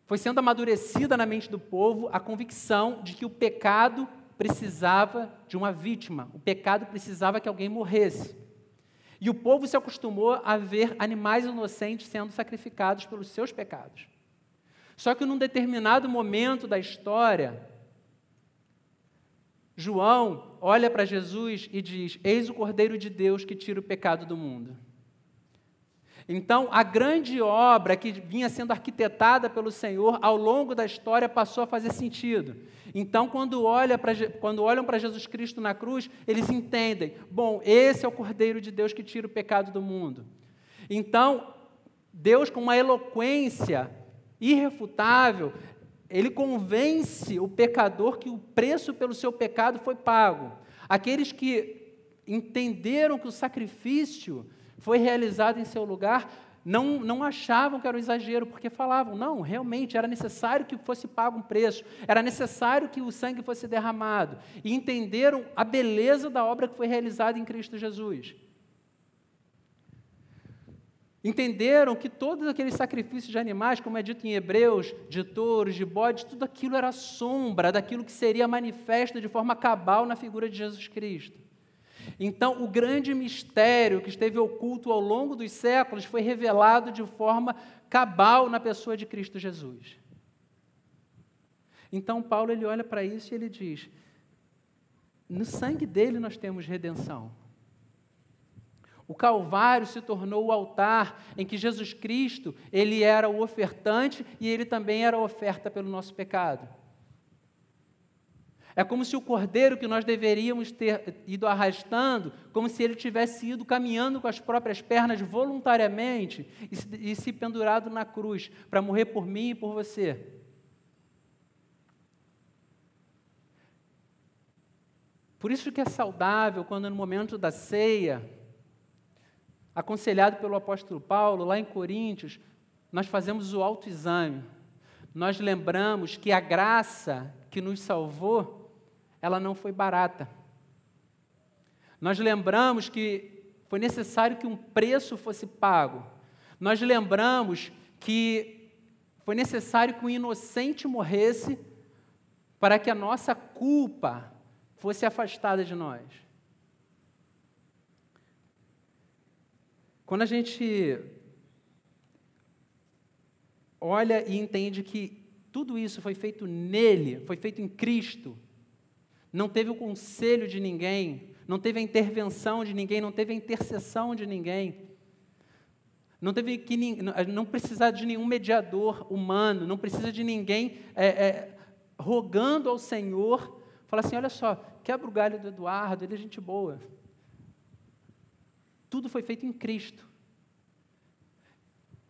foi sendo amadurecida na mente do povo a convicção de que o pecado precisava de uma vítima, o pecado precisava que alguém morresse. E o povo se acostumou a ver animais inocentes sendo sacrificados pelos seus pecados. Só que num determinado momento da história, João olha para Jesus e diz: Eis o Cordeiro de Deus que tira o pecado do mundo. Então, a grande obra que vinha sendo arquitetada pelo Senhor ao longo da história passou a fazer sentido. Então, quando, olha pra, quando olham para Jesus Cristo na cruz, eles entendem: bom, esse é o Cordeiro de Deus que tira o pecado do mundo. Então, Deus, com uma eloquência irrefutável, ele convence o pecador que o preço pelo seu pecado foi pago. Aqueles que entenderam que o sacrifício foi realizado em seu lugar, não, não achavam que era um exagero, porque falavam, não, realmente era necessário que fosse pago um preço, era necessário que o sangue fosse derramado, e entenderam a beleza da obra que foi realizada em Cristo Jesus. Entenderam que todos aqueles sacrifícios de animais, como é dito em Hebreus, de touros, de bodes, tudo aquilo era sombra daquilo que seria manifesto de forma cabal na figura de Jesus Cristo. Então, o grande mistério que esteve oculto ao longo dos séculos foi revelado de forma cabal na pessoa de Cristo Jesus. Então, Paulo ele olha para isso e ele diz: no sangue dele nós temos redenção. O Calvário se tornou o altar em que Jesus Cristo, ele era o ofertante e ele também era a oferta pelo nosso pecado. É como se o cordeiro que nós deveríamos ter ido arrastando, como se ele tivesse ido caminhando com as próprias pernas voluntariamente e se, pendurado na cruz para morrer por mim e por você. Por isso que é saudável quando no momento da ceia, aconselhado pelo apóstolo Paulo, lá em Coríntios, nós fazemos o autoexame. Nós lembramos que a graça que nos salvou ela não foi barata. Nós lembramos que foi necessário que um preço fosse pago. Nós lembramos que foi necessário que um inocente morresse para que a nossa culpa fosse afastada de nós. Quando a gente olha e entende que tudo isso foi feito nele, foi feito em Cristo, não teve o conselho de ninguém, não teve a intervenção de ninguém, não teve a intercessão de ninguém. Não teve que não precisar de nenhum mediador humano, não precisa de ninguém é, é, rogando ao Senhor, falar assim, olha só, quebra o galho do Eduardo, ele é gente boa. Tudo foi feito em Cristo.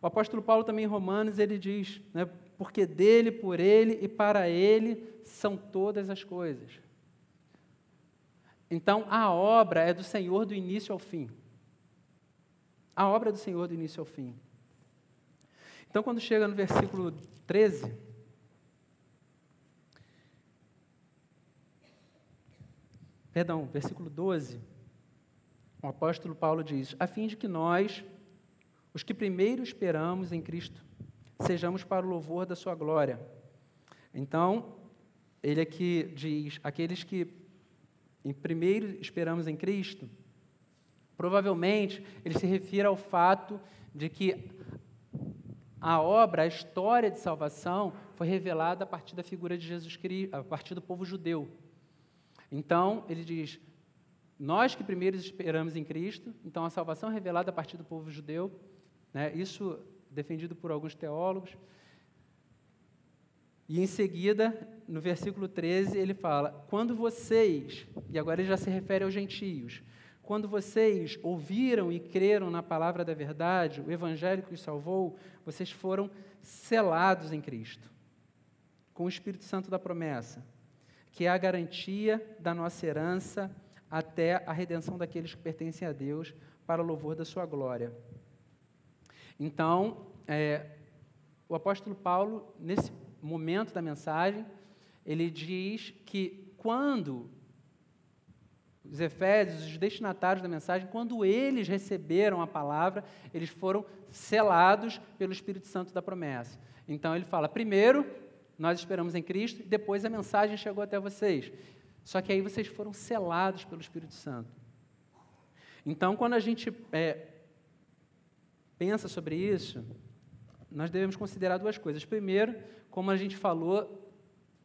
O apóstolo Paulo também em Romanos, ele diz, né, porque dele, por ele e para ele são todas as coisas. Então, a obra é do Senhor do início ao fim. A obra é do Senhor do início ao fim. Então, quando chega no versículo 13, perdão, versículo 12, o apóstolo Paulo diz: a fim de que nós, os que primeiro esperamos em Cristo, sejamos para o louvor da Sua glória. Então, ele aqui diz: aqueles que em primeiro esperamos em Cristo, provavelmente ele se refere ao fato de que a obra, a história de salvação foi revelada a partir da figura de Jesus Cristo, a partir do povo judeu. Então, ele diz: nós que primeiro esperamos em Cristo, então a salvação é revelada a partir do povo judeu, né? isso defendido por alguns teólogos. E em seguida, no versículo 13, ele fala: Quando vocês, e agora ele já se refere aos gentios, quando vocês ouviram e creram na palavra da verdade, o evangelho que os salvou, vocês foram selados em Cristo, com o Espírito Santo da promessa, que é a garantia da nossa herança até a redenção daqueles que pertencem a Deus, para o louvor da sua glória. Então, é, o apóstolo Paulo, nesse momento da mensagem, ele diz que quando os Efésios, os destinatários da mensagem, quando eles receberam a palavra, eles foram selados pelo Espírito Santo da promessa. Então ele fala: primeiro, nós esperamos em Cristo, depois a mensagem chegou até vocês. Só que aí vocês foram selados pelo Espírito Santo. Então, quando a gente é, pensa sobre isso, nós devemos considerar duas coisas. Primeiro, como a gente falou,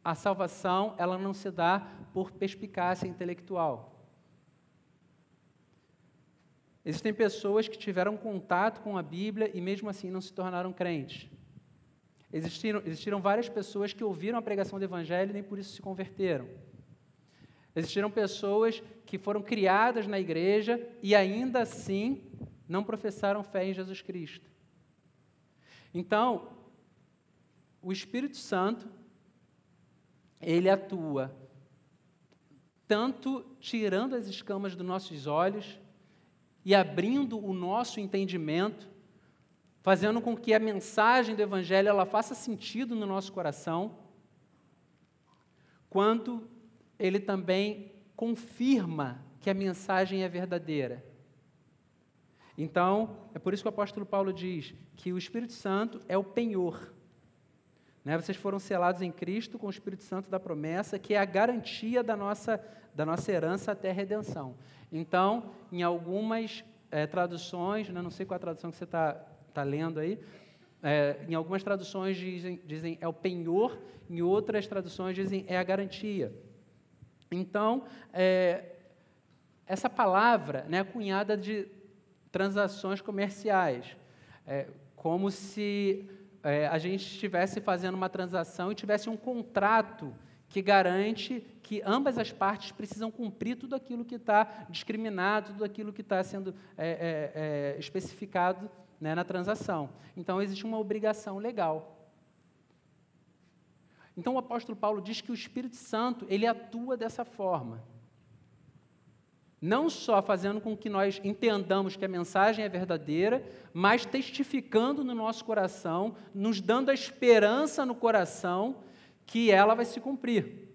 a salvação ela não se dá por perspicácia intelectual. Existem pessoas que tiveram contato com a Bíblia e mesmo assim não se tornaram crentes. Existiram, existiram várias pessoas que ouviram a pregação do Evangelho e nem por isso se converteram. Existiram pessoas que foram criadas na igreja e ainda assim não professaram fé em Jesus Cristo. Então, o Espírito Santo, ele atua tanto tirando as escamas dos nossos olhos, e abrindo o nosso entendimento, fazendo com que a mensagem do Evangelho ela faça sentido no nosso coração, quanto ele também confirma que a mensagem é verdadeira. Então, é por isso que o apóstolo Paulo diz que o Espírito Santo é o penhor. Né? Vocês foram selados em Cristo com o Espírito Santo da promessa, que é a garantia da nossa, da nossa herança até a redenção. Então, em algumas é, traduções, né, não sei qual a tradução que você está tá lendo aí, é, em algumas traduções dizem, dizem é o penhor, em outras traduções dizem é a garantia. Então, é, essa palavra né, é cunhada de transações comerciais, é, como se é, a gente estivesse fazendo uma transação e tivesse um contrato que garante que ambas as partes precisam cumprir tudo aquilo que está discriminado, tudo aquilo que está sendo é, é, é, especificado né, na transação. Então, existe uma obrigação legal. Então, o apóstolo Paulo diz que o Espírito Santo ele atua dessa forma. Não só fazendo com que nós entendamos que a mensagem é verdadeira, mas testificando no nosso coração, nos dando a esperança no coração que ela vai se cumprir.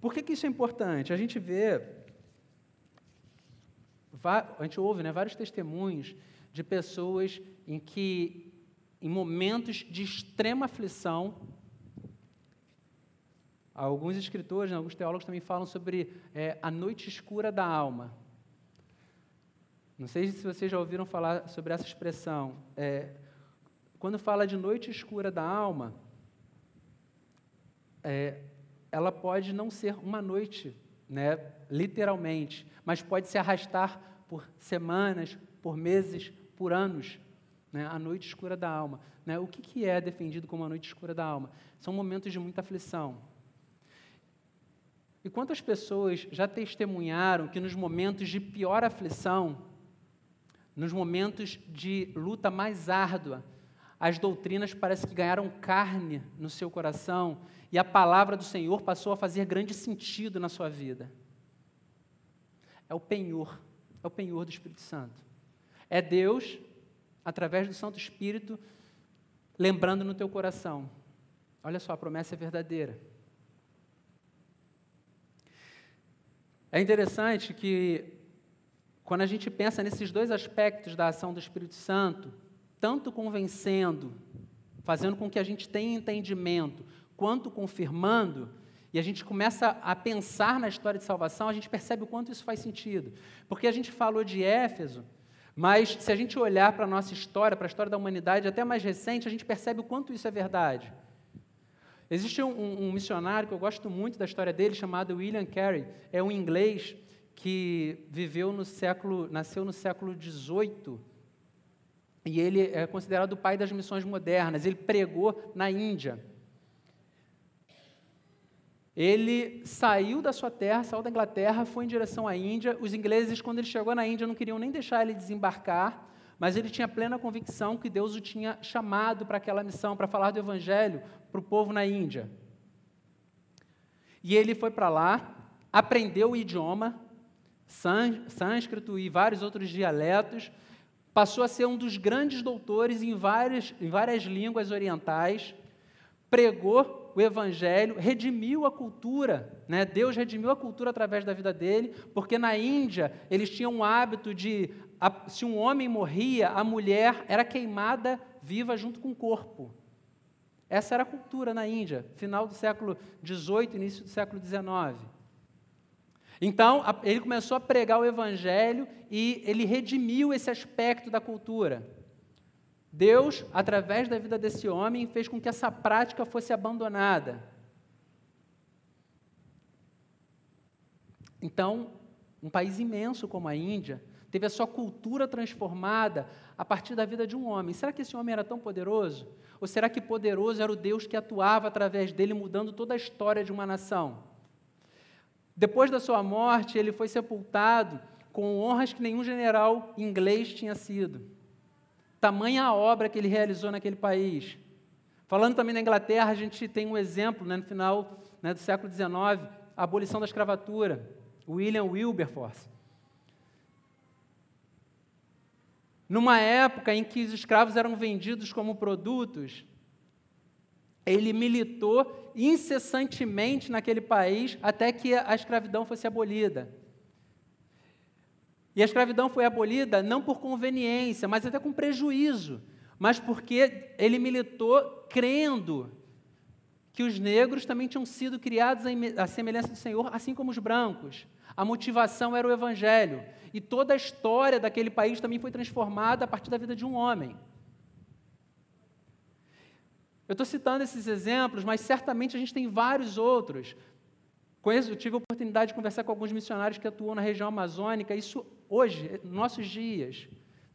Por que, que isso é importante? A gente vê, a gente ouve né, vários testemunhos de pessoas em que, em momentos de extrema aflição, alguns escritores, né, alguns teólogos também falam sobre é, a noite escura da alma. Não sei se vocês já ouviram falar sobre essa expressão. É, quando fala de noite escura da alma, é, ela pode não ser uma noite, né, literalmente, mas pode se arrastar por semanas, por meses, por anos. Né, a noite escura da alma. Né? O que, que é defendido como a noite escura da alma? São momentos de muita aflição. E quantas pessoas já testemunharam que nos momentos de pior aflição, nos momentos de luta mais árdua, as doutrinas parece que ganharam carne no seu coração e a palavra do Senhor passou a fazer grande sentido na sua vida. É o penhor, é o penhor do Espírito Santo. É Deus, através do Santo Espírito, lembrando no teu coração: olha só, a promessa é verdadeira. É interessante que, quando a gente pensa nesses dois aspectos da ação do Espírito Santo, tanto convencendo, fazendo com que a gente tenha entendimento, quanto confirmando, e a gente começa a pensar na história de salvação, a gente percebe o quanto isso faz sentido. Porque a gente falou de Éfeso, Mas se a gente olhar para a nossa história, para a história da humanidade, até mais recente, a gente percebe o quanto isso é verdade. Existe um, um, missionário que eu gosto muito da história dele, chamado William Carey. É um inglês que viveu no século, nasceu no século XVIII e ele é considerado o pai das missões modernas. Ele pregou na Índia. Ele saiu da sua terra, saiu da Inglaterra, foi em direção à Índia. Os ingleses, quando ele chegou na Índia, não queriam nem deixar ele desembarcar, mas ele tinha plena convicção que Deus o tinha chamado para aquela missão, para falar do Evangelho para o povo na Índia. E ele foi para lá, aprendeu o idioma, sânscrito e vários outros dialetos, passou a ser um dos grandes doutores em várias, em várias línguas orientais, pregou o Evangelho, redimiu a cultura, né? Deus redimiu a cultura através da vida dele, porque na Índia eles tinham um hábito de, se um homem morria, a mulher era queimada viva junto com o corpo. Essa era a cultura na Índia, final do século XVIII, início do século XIX. Então, ele começou a pregar o Evangelho e ele redimiu esse aspecto da cultura. Deus, através da vida desse homem, fez com que essa prática fosse abandonada. Então, um país imenso como a Índia teve a sua cultura transformada a partir da vida de um homem. Será que esse homem era tão poderoso? Ou será que poderoso era o Deus que atuava através dele, mudando toda a história de uma nação? Depois da sua morte, ele foi sepultado com honras que nenhum general inglês tinha sido. Tamanha a obra que ele realizou naquele país. Falando também na Inglaterra, a gente tem um exemplo né, no final né, do século XIX, a abolição da escravatura, William Wilberforce. Numa época em que os escravos eram vendidos como produtos, ele militou incessantemente naquele país até que a escravidão fosse abolida. E a escravidão foi abolida não por conveniência, mas até com prejuízo, mas porque ele militou crendo que os negros também tinham sido criados à semelhança do Senhor, assim como os brancos. A motivação era o Evangelho. E toda a história daquele país também foi transformada a partir da vida de um homem. Eu estou citando esses exemplos, mas certamente a gente tem vários outros. Eu tive a oportunidade de conversar com alguns missionários que atuam na região amazônica. Isso hoje, nossos dias,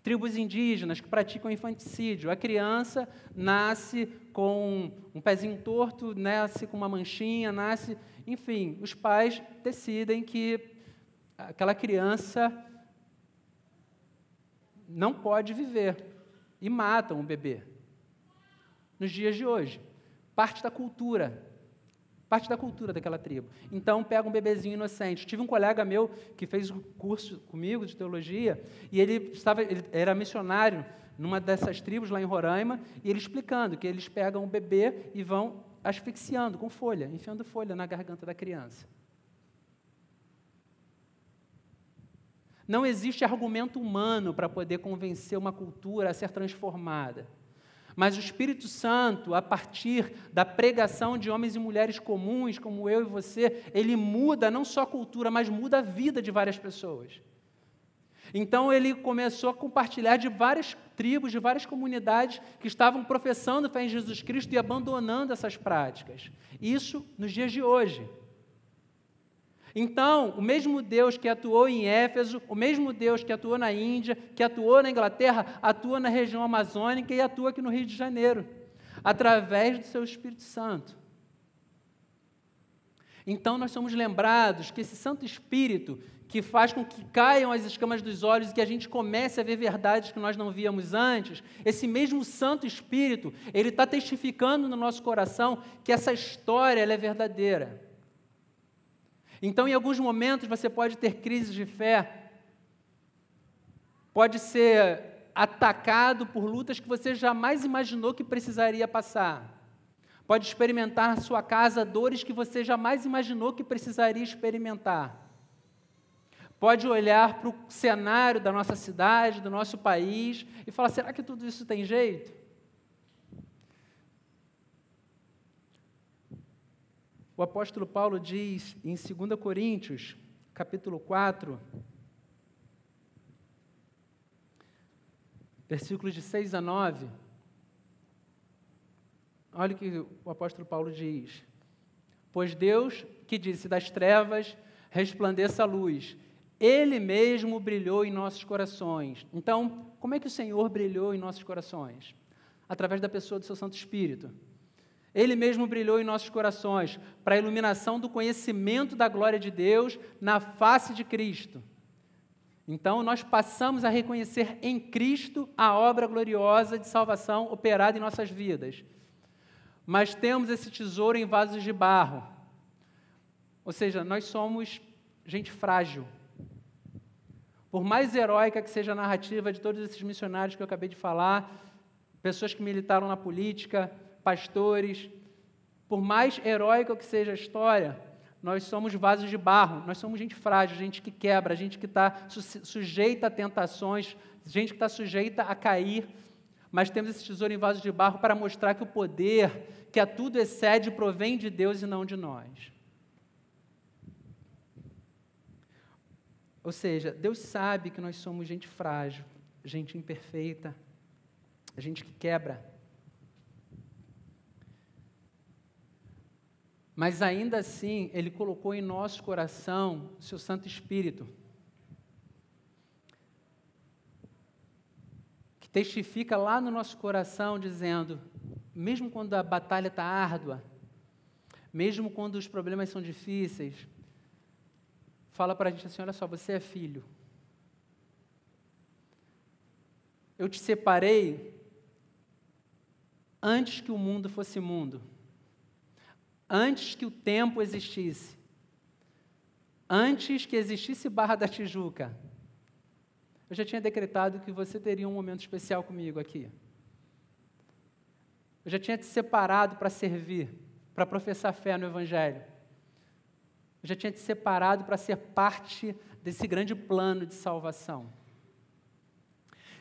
tribos indígenas que praticam infanticídio. A criança nasce com um pezinho torto, nasce com uma manchinha, nasce. Enfim, os pais decidem que aquela criança não pode viver e matam o bebê. Nos dias de hoje, parte da cultura parte da cultura daquela tribo. Então, pega um bebezinho inocente. Tive um colega meu que fez um curso comigo de teologia e ele estava, ele era missionário numa dessas tribos lá em Roraima e ele explicando que eles pegam o bebê e vão asfixiando com folha, enfiando folha na garganta da criança. Não existe argumento humano para poder convencer uma cultura a ser transformada. Mas o Espírito Santo, a partir da pregação de homens e mulheres comuns, como eu e você, ele muda não só a cultura, mas muda a vida de várias pessoas. Então ele começou a compartilhar de várias tribos, de várias comunidades que estavam professando fé em Jesus Cristo e abandonando essas práticas. Isso nos dias de hoje. Então, o mesmo Deus que atuou em Éfeso, o mesmo Deus que atuou na Índia, que atuou na Inglaterra, atua na região amazônica e atua aqui no Rio de Janeiro, através do seu Espírito Santo. Então, nós somos lembrados que esse Santo Espírito, que faz com que caiam as escamas dos olhos e que a gente comece a ver verdades que nós não víamos antes, esse mesmo Santo Espírito, ele está testificando no nosso coração que essa história é verdadeira então, em alguns momentos, você pode ter crises de fé, pode ser atacado por lutas que você jamais imaginou que precisaria passar. Pode experimentar na sua casa dores que você jamais imaginou que precisaria experimentar. Pode olhar para o cenário da nossa cidade, do nosso país e falar: será que tudo isso tem jeito? O apóstolo Paulo diz em 2 Coríntios, capítulo 4, versículos de 6 a 9, olha o que o apóstolo Paulo diz. Pois Deus, que disse das trevas, resplandeça a luz, Ele mesmo brilhou em nossos corações. Então, como é que o Senhor brilhou em nossos corações? Através da pessoa do seu Santo Espírito. Ele mesmo brilhou em nossos corações para a iluminação do conhecimento da glória de Deus na face de Cristo. Então, nós passamos a reconhecer em Cristo a obra gloriosa de salvação operada em nossas vidas. Mas temos esse tesouro em vasos de barro. Ou seja, nós somos gente frágil. Por mais heróica que seja a narrativa de todos esses missionários que eu acabei de falar, pessoas que militaram na política, pastores, por mais heróica que seja a história, nós somos vasos de barro, nós somos gente frágil, gente que quebra, gente que está sujeita a tentações, gente que está sujeita a cair, mas temos esse tesouro em vasos de barro para mostrar que o poder, que a tudo excede, provém de Deus e não de nós. Ou seja, Deus sabe que nós somos gente frágil, gente imperfeita, gente que quebra. Mas ainda assim, Ele colocou em nosso coração o seu Santo Espírito, que testifica lá no nosso coração, dizendo: mesmo quando a batalha está árdua, mesmo quando os problemas são difíceis, fala para a gente assim: olha só, você é filho. Eu te separei antes que o mundo fosse mundo antes que o tempo existisse, antes que existisse Barra da Tijuca, eu já tinha decretado que você teria um momento especial comigo aqui. Eu já tinha te separado para servir, para professar fé no Evangelho. Já tinha te separado para ser parte desse grande plano de salvação.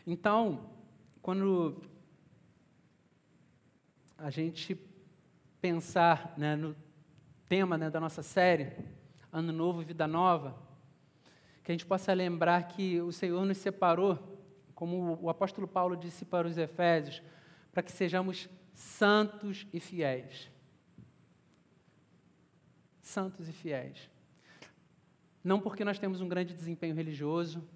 Então, quando a gente pensar né, no tema né, da nossa série, Ano Novo, Vida Nova, que a gente possa lembrar que o Senhor nos separou, como o apóstolo Paulo disse para os Efésios, para que sejamos santos e fiéis. Santos e fiéis. Não porque nós temos um grande desempenho religioso,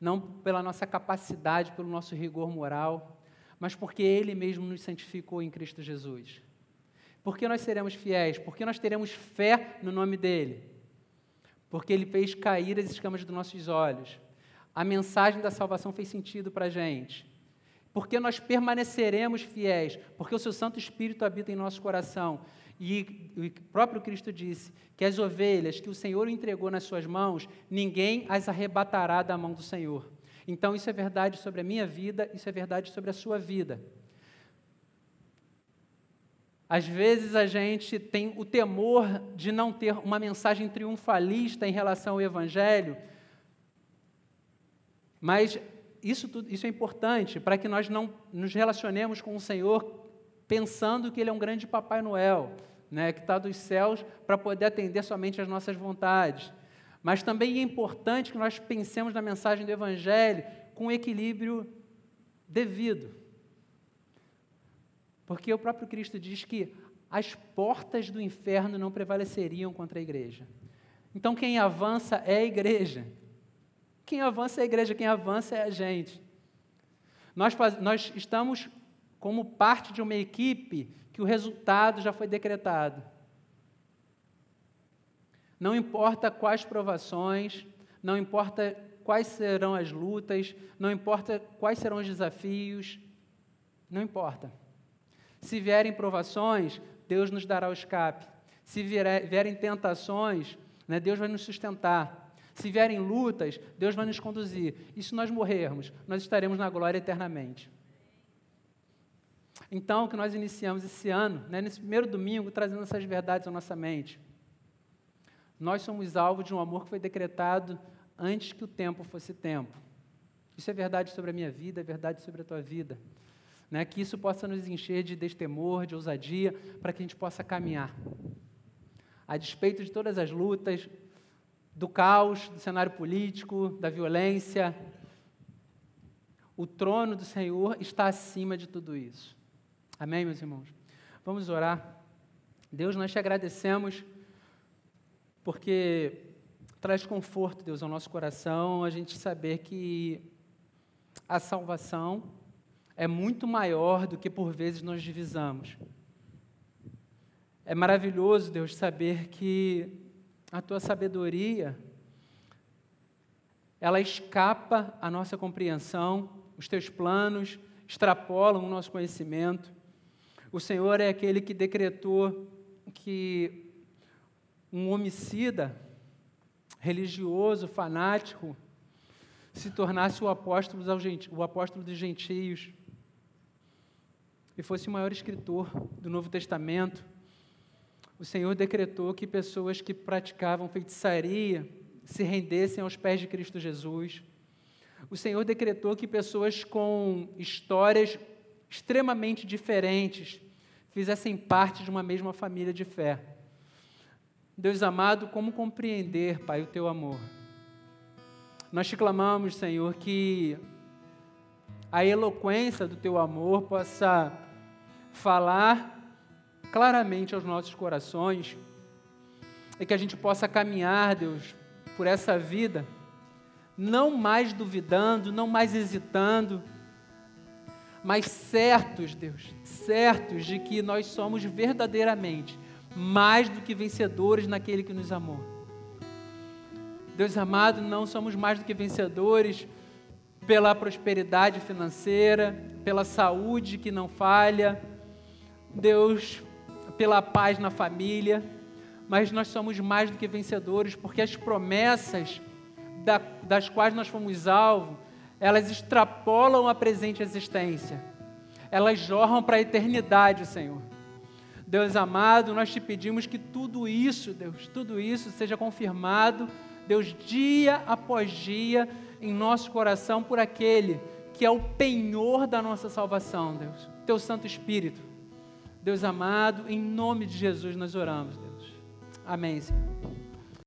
não pela nossa capacidade, pelo nosso rigor moral, mas porque Ele mesmo nos santificou em Cristo Jesus. Por que nós seremos fiéis? Porque nós teremos fé no nome dele. Porque ele fez cair as escamas dos nossos olhos. A mensagem da salvação fez sentido para a gente. Porque nós permaneceremos fiéis, porque o seu Santo Espírito habita em nosso coração. E o próprio Cristo disse que as ovelhas que o Senhor entregou nas suas mãos, ninguém as arrebatará da mão do Senhor. Então, isso é verdade sobre a minha vida, isso é verdade sobre a sua vida. Às vezes a gente tem o temor de não ter uma mensagem triunfalista em relação ao Evangelho, mas isso, tudo, isso é importante para que nós não nos relacionemos com o Senhor pensando que Ele é um grande Papai Noel, né, que está dos céus para poder atender somente às nossas vontades. Mas também é importante que nós pensemos na mensagem do Evangelho com equilíbrio devido. Porque o próprio Cristo diz que as portas do inferno não prevaleceriam contra a igreja. Então quem avança é a igreja. Quem avança é a igreja, quem avança é a gente. Nós, nós estamos como parte de uma equipe que o resultado já foi decretado. Não importa quais provações, não importa quais serão as lutas, não importa quais serão os desafios, não importa. Se vierem provações, Deus nos dará o escape. Se vierem tentações, né, Deus vai nos sustentar. Se vierem lutas, Deus vai nos conduzir. E se nós morrermos, nós estaremos na glória eternamente. Então, que nós iniciamos esse ano, né, nesse primeiro domingo, trazendo essas verdades à nossa mente. Nós somos alvo de um amor que foi decretado antes que o tempo fosse tempo. Isso é verdade sobre a minha vida, é verdade sobre a tua vida né, que isso possa nos encher de destemor, de ousadia, para que a gente possa caminhar. A despeito de todas as lutas, do caos, do cenário político, da violência, o trono do Senhor está acima de tudo isso. Amém, meus irmãos? Vamos orar. Deus, nós te agradecemos porque traz conforto, Deus, ao nosso coração a gente saber que a salvação é muito maior do que por vezes nós divisamos. É maravilhoso, Deus, saber que a tua sabedoria ela escapa à nossa compreensão os teus planos extrapolam o nosso conhecimento. O Senhor é aquele que decretou que um homicida religioso, fanático, se tornasse o apóstolo, o apóstolo dos gentios e fosse o maior escritor do Novo Testamento. O Senhor decretou que pessoas que praticavam feitiçaria se rendessem aos pés de Cristo Jesus o Senhor decretou que pessoas com histórias extremamente diferentes fizessem parte de uma mesma família de fé. Deus amado, como compreender, Pai, o teu amor? Nós te clamamos, Senhor, que a eloquência do teu amor possa falar claramente aos nossos corações e que a gente possa caminhar, Deus, por essa vida não mais duvidando, não mais hesitando, mas certos, Deus, certos de que nós somos verdadeiramente mais do que vencedores naquele que nos amou. Deus amado, não somos mais do que vencedores pela prosperidade financeira, pela saúde que não falha, Deus, pela paz na família, mas nós somos mais do que vencedores porque as promessas da, das quais nós fomos alvo, elas extrapolam a presente existência. Elas jorram para a eternidade, Senhor. Deus amado, nós te pedimos que tudo isso, Deus, tudo isso seja confirmado, Deus, dia após dia, em nosso coração por aquele que é o penhor da nossa salvação, Deus, Teu Santo Espírito. Deus amado, em nome de Jesus nós oramos, Deus. Amém, Senhor.